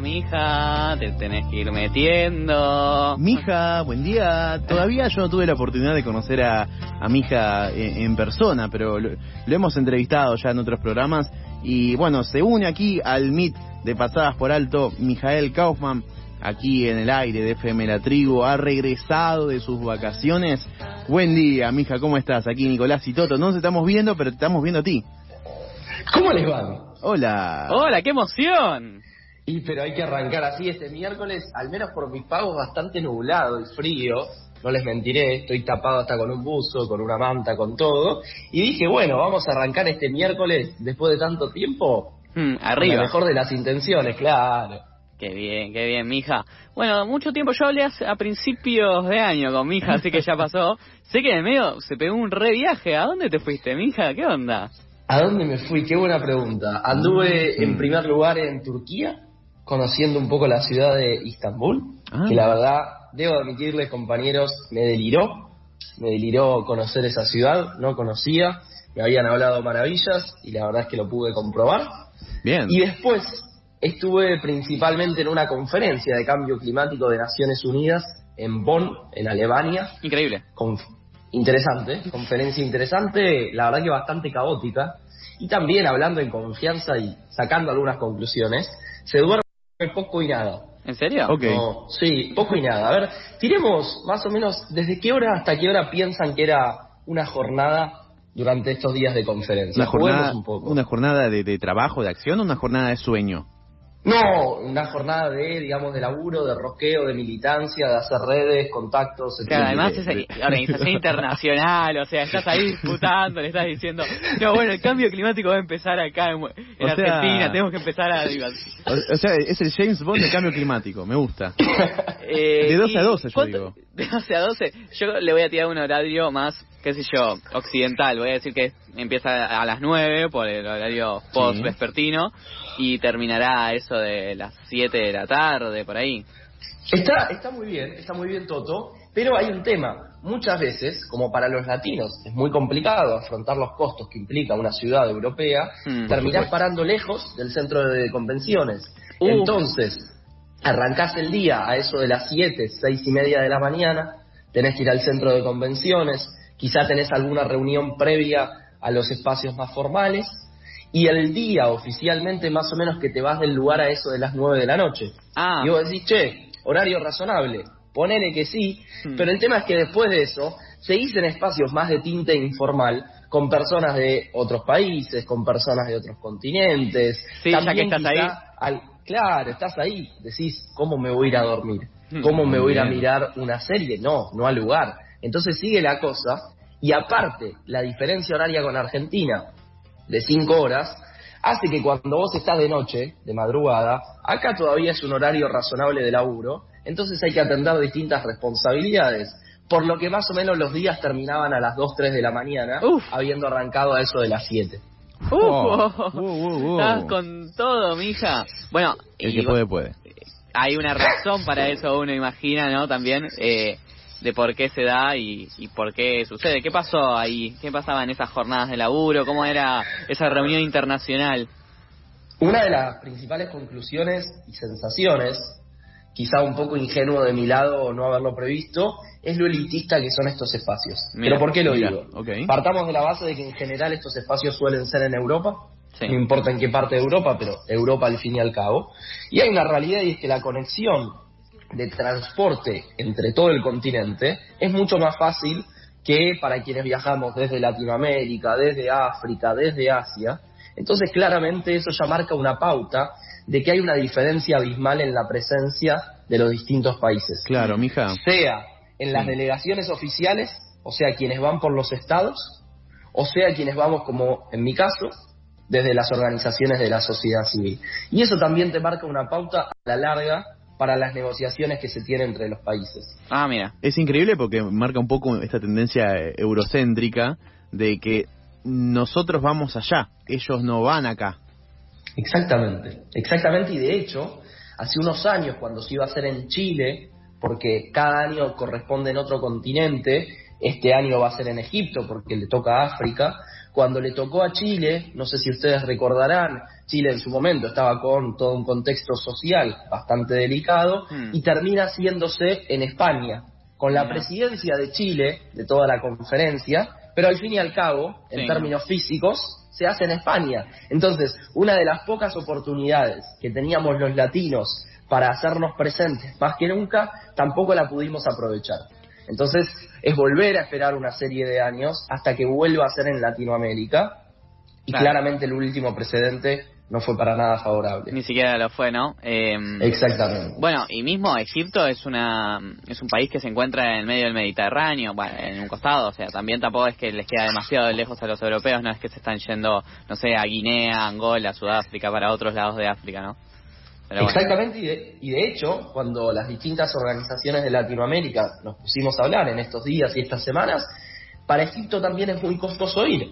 Mija, mija, te tenés que ir metiendo. Mija, buen día. Todavía yo no tuve la oportunidad de conocer a, a mi hija en, persona, pero lo, hemos entrevistado ya en otros programas. Y bueno, se une aquí al MIT de Pasadas por Alto, Mijael Kaufman, aquí en el aire de FM La Tribu, ha regresado de sus vacaciones. Buen día, mija, ¿cómo estás? Aquí Nicolás y Toto. No nos estamos viendo, pero te estamos viendo a ti. ¿Cómo les va? Hola. Hola, qué emoción. Y pero hay que arrancar así este miércoles, al menos por mis pagos, bastante nublado y frío. No les mentiré, estoy tapado hasta con un buzo, con una manta, con todo. Y dije, bueno, vamos a arrancar este miércoles después de tanto tiempo. Hmm, arriba. Con mejor de las intenciones, claro. Qué bien, qué bien, mija. Bueno, mucho tiempo, yo hablé a principios de año con mi hija, así que ya pasó. sé que en medio se pegó un re viaje. ¿A dónde te fuiste, mija? ¿Qué onda? ¿A dónde me fui? Qué buena pregunta. Anduve mm. en primer lugar en Turquía, conociendo un poco la ciudad de Istambul, ah. que la verdad, debo admitirles compañeros, me deliró, me deliró conocer esa ciudad, no conocía, me habían hablado maravillas y la verdad es que lo pude comprobar. Bien. Y después estuve principalmente en una conferencia de cambio climático de Naciones Unidas en Bonn, en Alemania. Increíble. interesante, conferencia interesante, la verdad que bastante caótica. Y también hablando en confianza y sacando algunas conclusiones, se duerme poco y nada. ¿En serio? sí, poco y nada. A ver, tiremos más o menos desde qué hora hasta qué hora piensan que era una jornada durante estos días de conferencia. Una jornada, un poco. Una jornada de, de trabajo, de acción o una jornada de sueño. No, una jornada de, digamos, de laburo, de roqueo, de militancia, de hacer redes, contactos, etc. además es organización internacional, o sea, estás ahí disputando, le estás diciendo, no, bueno, el cambio climático va a empezar acá en, Argentina, tenemos que empezar a... O, sea, es el James Bond del cambio climático, me gusta. Eh, de 12 a 12, yo digo. De 12 a 12, yo le voy a tirar un horario más, qué sé yo, occidental, voy a decir que empieza a las 9 por el horario post-vespertino y terminará a eso de las 7 de la tarde, por ahí. Está, está muy bien, está muy bien Toto, pero hay un tema. Muchas veces, como para los latinos es muy complicado afrontar los costos que implica una ciudad europea, hmm. terminás parando lejos del centro de convenciones. Entonces, arrancás el día a eso de las 7, 6 y media de la mañana, tenés que ir al centro de convenciones, quizá tenés alguna reunión previa a los espacios más formales, y el día oficialmente más o menos que te vas del lugar a eso de las 9 de la noche. Ah. Y vos decís, che, horario razonable, ponele que sí, hmm. pero el tema es que después de eso seguís en espacios más de tinte informal con personas de otros países, con personas de otros continentes. Sí, ya que estás ahí. claro, estás ahí, decís, ¿cómo me voy a ir a dormir? Hmm. ¿Cómo me voy a ir a mirar una serie? No, no al lugar. Entonces sigue la cosa, y aparte, la diferencia horaria con Argentina, de cinco horas, hace que cuando vos estás de noche, de madrugada, acá todavía es un horario razonable de laburo, entonces hay que atender distintas responsabilidades. Por lo que más o menos los días terminaban a las 2, 3 de la mañana, habiendo arrancado a eso de las 7. Estás con todo, mija. Bueno, el que puede, puede. Hay una razón para eso, uno imagina, ¿no? También, eh, de por qué se da y, por qué sucede. ¿Qué pasó ahí? ¿Qué pasaba en esas jornadas de laburo? ¿Cómo era esa reunión internacional? Una de las principales conclusiones y sensaciones, quizá un poco ingenuo de mi lado no haberlo previsto, es lo elitista que son estos espacios. ¿Pero por qué lo digo? Partamos de la base de que en general estos espacios suelen ser en Europa, no importa en qué parte de Europa, pero Europa al fin y al cabo. Y hay una realidad y es que la conexión de transporte entre todo el continente es mucho más fácil que para quienes viajamos desde Latinoamérica, desde África, desde Asia. Entonces claramente eso ya marca una pauta de que hay una diferencia abismal en la presencia de los distintos países. Claro, mija. Sea en las delegaciones oficiales, o sea, quienes van por los estados, o sea, quienes vamos, como en mi caso, desde las organizaciones de la sociedad civil. Y eso también te marca una pauta a la larga para las negociaciones que se tienen entre los países. Ah, mira. Es increíble porque marca un poco esta tendencia eurocéntrica de que nosotros vamos allá, ellos no van acá. Exactamente, exactamente, y de hecho, hace unos años cuando se iba a hacer en Chile, porque cada año corresponde en otro continente, este año va a ser en Egipto porque le toca a África, cuando le tocó a Chile, no sé si ustedes recordarán, Chile en su momento estaba con todo un contexto social bastante delicado hmm. y termina haciéndose en España, con la presidencia de Chile, de toda la conferencia, pero al fin y al cabo, en términos físicos, se hace en España. Entonces, una de las pocas oportunidades que teníamos los latinos para hacernos presentes más que nunca, tampoco la pudimos aprovechar. Entonces, es volver a esperar una serie de años hasta que vuelva a ser en Latinoamérica. Y claramente el último precedente no fue para nada favorable. Ni siquiera lo fue, ¿no? Em, Exactamente. Bueno, y mismo Egipto es una es un país que se encuentra en el medio del Mediterráneo, bueno, en un costado, o sea, también tampoco es que les queda demasiado lejos a los europeos, no es que se están yendo, no sé, a Guinea, Angola, Sudáfrica, para otros lados de África, ¿no? Exactamente, y, de, y de hecho, cuando las distintas organizaciones de Latinoamérica nos pusimos a hablar en estos días y estas semanas, para Egipto también es muy costoso ir,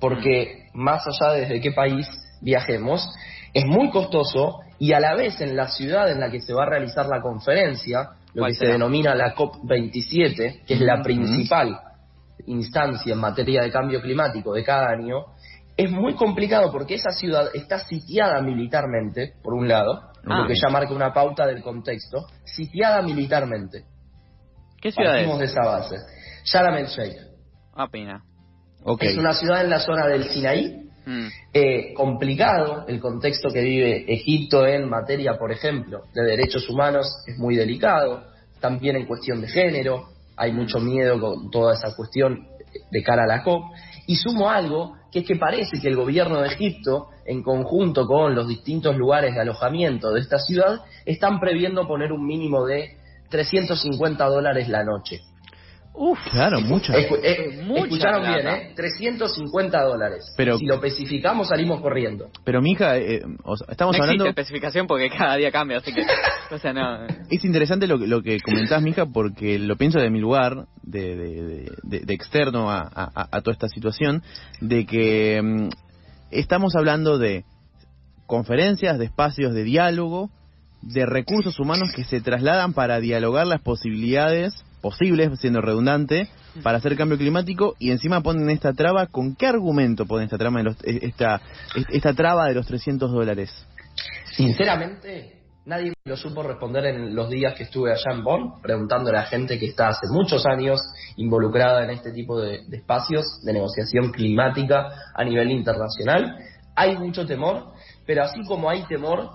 porque más allá desde qué país viajemos, es muy costoso y a la vez en la ciudad en la que se va a realizar la conferencia, lo que se denomina la COP27, que es la principal instancia en materia de cambio climático de cada año, es muy complicado porque esa ciudad está sitiada militarmente, por un lado, lo ah. que ya marca una pauta del contexto, sitiada militarmente. ¿Qué ciudad es? de esa base. Sharm el Sheikh. Ah, pena. Es una ciudad en la zona del Sinaí, Mm. Eh, complicado el contexto que vive Egipto en materia, por ejemplo, de derechos humanos, es muy delicado, también en cuestión de género, hay mucho miedo con toda esa cuestión de cara a la COP, y sumo algo, que es que parece que el gobierno de Egipto, en conjunto con los distintos lugares de alojamiento de esta ciudad, están previendo poner un mínimo de 350 dólares la noche. Uf, claro, mucha. escucharon bien, ¿eh? 350 dólares. Pero, si lo especificamos, salimos corriendo. Pero, mija, eh, estamos no hablando. especificación porque cada día cambia, así que. o sea, no. Es interesante lo, lo que comentás, mija, porque lo pienso de mi lugar, de, de, de, externo a, a, toda esta situación, de que mm, estamos hablando de conferencias, de espacios de diálogo, de recursos humanos que se trasladan para dialogar las posibilidades posibles, siendo redundante, para hacer cambio climático y encima ponen esta traba. ¿Con qué argumento ponen esta, trama de los, eh, esta, esta traba de los 300 dólares? Sinceramente, nadie me lo supo responder en los días que estuve allá en Bonn, preguntándole a gente que está hace muchos años involucrada en este tipo de, de espacios de negociación climática a nivel internacional. Hay mucho temor, pero así como hay temor,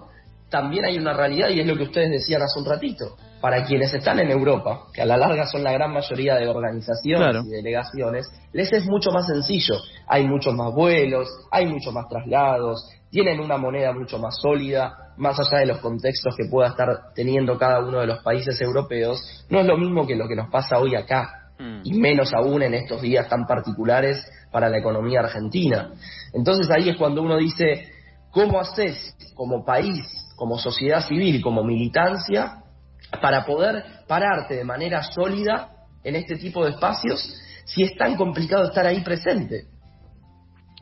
también hay una realidad y es lo que ustedes decían hace un ratito para quienes están en Europa, que a la larga son la gran mayoría de organizaciones y delegaciones, les es mucho más sencillo. Hay muchos más vuelos, hay muchos más traslados, tienen una moneda mucho más sólida, más allá de los contextos que pueda estar teniendo cada uno de los países europeos. No es lo mismo que lo que nos pasa hoy acá, mm. y menos aún en estos días tan particulares para la economía argentina. Entonces ahí es cuando uno dice, ¿cómo haces como país, como sociedad civil, como militancia, para poder pararte de manera sólida en este tipo de espacios si es tan complicado estar ahí presente.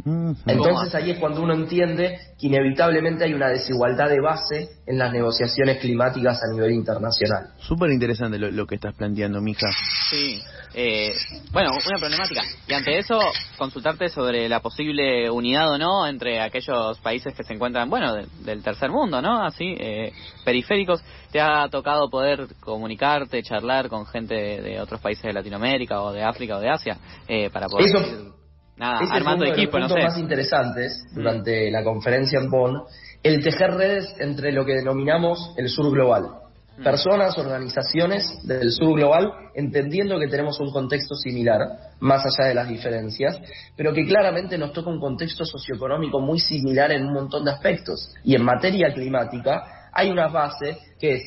Entonces ahí es cuando uno entiende que inevitablemente hay una desigualdad de base en las negociaciones climáticas a nivel internacional. Súper interesante lo, que estás planteando, mija. Sí. Eh, bueno, una problemática. Y ante eso, consultarte sobre la posible unidad o no entre aquellos países que se encuentran, bueno, del tercer mundo, ¿no? Así, eh, periféricos. ¿Te ha tocado poder comunicarte, charlar con gente de, otros países de Latinoamérica o de África o de Asia eh, para poder... Nada, armando fue uno de los puntos más interesantes mm. durante la conferencia en Bonn, el tejer redes entre lo que denominamos el sur global. Mm. Personas, organizaciones del sur global, entendiendo que tenemos un contexto similar, más allá de las diferencias, pero que claramente nos toca un contexto socioeconómico muy similar en un montón de aspectos. Y en materia climática hay una base que es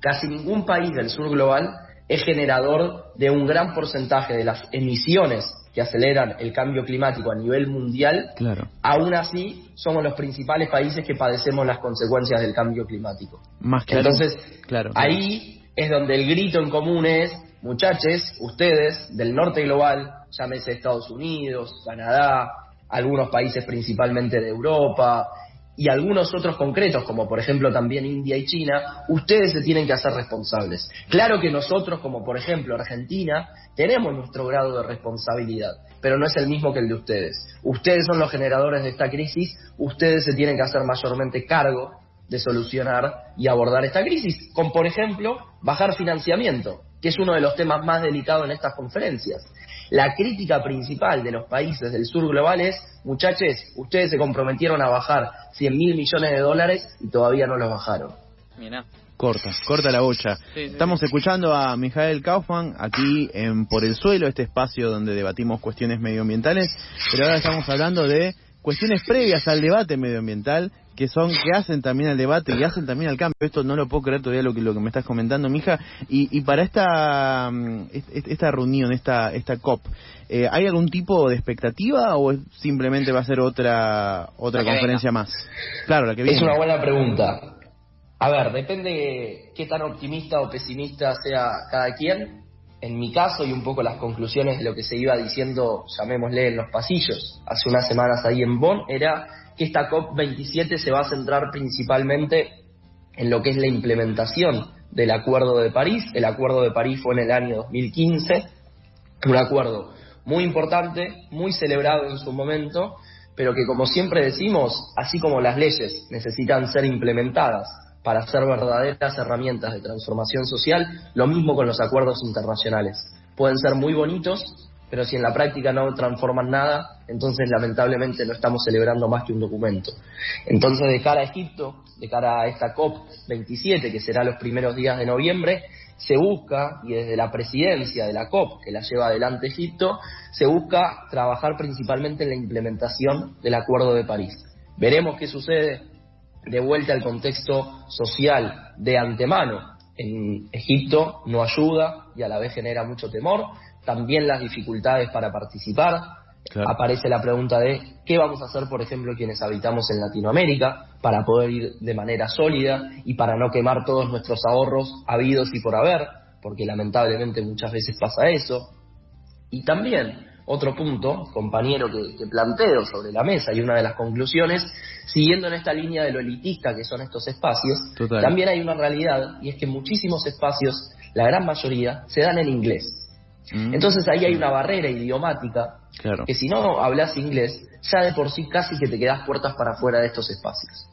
casi ningún país del sur global es generador de un gran porcentaje de las emisiones que aceleran el cambio climático a nivel mundial, claro. aún así somos los principales países que padecemos las consecuencias del cambio climático. Más Entonces, claro, ahí es donde el grito en común es, muchachos, ustedes del norte global, llámese Estados Unidos, Canadá, algunos países principalmente de Europa, y algunos otros concretos, como por ejemplo también India y China, ustedes se tienen que hacer responsables. Claro que nosotros, como por ejemplo Argentina, tenemos nuestro grado de responsabilidad, pero no es el mismo que el de ustedes. Ustedes son los generadores de esta crisis, ustedes se tienen que hacer mayormente cargo de solucionar y abordar esta crisis, con por ejemplo bajar financiamiento, que es uno de los temas más delicados en estas conferencias. La crítica principal de los países del sur global es, muchachos, ustedes se comprometieron a bajar 100 mil millones de dólares y todavía no los bajaron. Mira. Corta, corta la bocha. Estamos escuchando a Mijael Kaufman aquí en Por el Suelo, este espacio donde debatimos cuestiones medioambientales, pero ahora estamos hablando de cuestiones previas al debate medioambiental que son que hacen también al debate y hacen también al cambio. Esto no lo puedo creer todavía lo que lo que me estás comentando, mija. Y, y para esta mm, esta reunión, esta esta COP, eh, ¿hay algún tipo de expectativa o simplemente va a ser otra otra conferencia más? Claro, la que viene. Es una buena pregunta. A ver, depende qué tan optimista o pesimista sea cada quien. En mi caso y un poco las conclusiones de lo que se iba diciendo, llamémosle en los pasillos, hace unas semanas ahí en Bonn, era que esta COP27 se va a centrar principalmente en lo que es la implementación del Acuerdo de París. El Acuerdo de París fue en el año 2015, un acuerdo muy importante, muy celebrado en su momento, pero que como siempre decimos, así como las leyes necesitan ser implementadas para ser verdaderas herramientas de transformación social, lo mismo con los acuerdos internacionales. Pueden ser muy bonitos, pero si en la práctica no transforman nada, entonces lamentablemente no estamos celebrando más que un documento. Entonces, de cara a Egipto, de cara a esta COP27, que será los primeros días de noviembre, se busca, y desde la presidencia de la COP, que la lleva adelante Egipto, se busca trabajar principalmente en la implementación del Acuerdo de París. Veremos qué sucede de vuelta al contexto social de antemano. En Egipto no ayuda y a la vez genera mucho temor también las dificultades para participar. Aparece la pregunta de qué vamos a hacer, por ejemplo, quienes habitamos en Latinoamérica para poder ir de manera sólida y para no quemar todos nuestros ahorros habidos y por haber, porque lamentablemente muchas veces pasa eso. Y también otro punto, compañero, que, planteo sobre la mesa y una de las conclusiones, siguiendo en esta línea de lo elitista que son estos espacios, también hay una realidad y es que muchísimos espacios, la gran mayoría, se dan en inglés. Mm. Entonces ahí hay una barrera idiomática que si no hablas inglés, ya de por sí casi que te quedas puertas para afuera de estos espacios.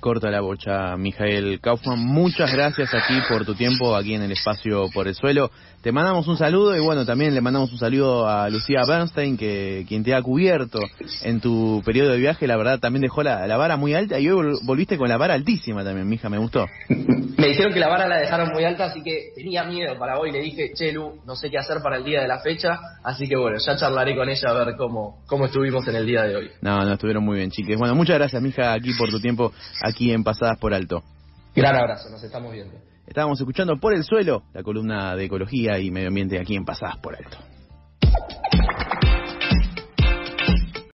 Corta la bocha, Mijael Kaufman. Muchas gracias aquí por tu tiempo aquí en el espacio por el suelo. Te mandamos un saludo y bueno, también le mandamos un saludo a Lucía Bernstein, que quien te ha cubierto en tu periodo de viaje, la verdad también dejó la, vara muy alta y hoy volviste con la vara altísima también, mija, me gustó. me dijeron que la vara la dejaron muy alta, así que tenía miedo para hoy, le dije, Chelu, no sé qué hacer para el día de la fecha, así que bueno, ya charlaré con ella a ver cómo, cómo estuvimos en el día de hoy. No, no, estuvieron muy bien, chiques. Bueno, muchas gracias, mija, aquí por tu tiempo, aquí en Pasadas por Alto. Gran abrazo, nos estamos viendo. Estábamos escuchando Por el Suelo, la columna de ecología y medio ambiente aquí en Pasadas por Alto.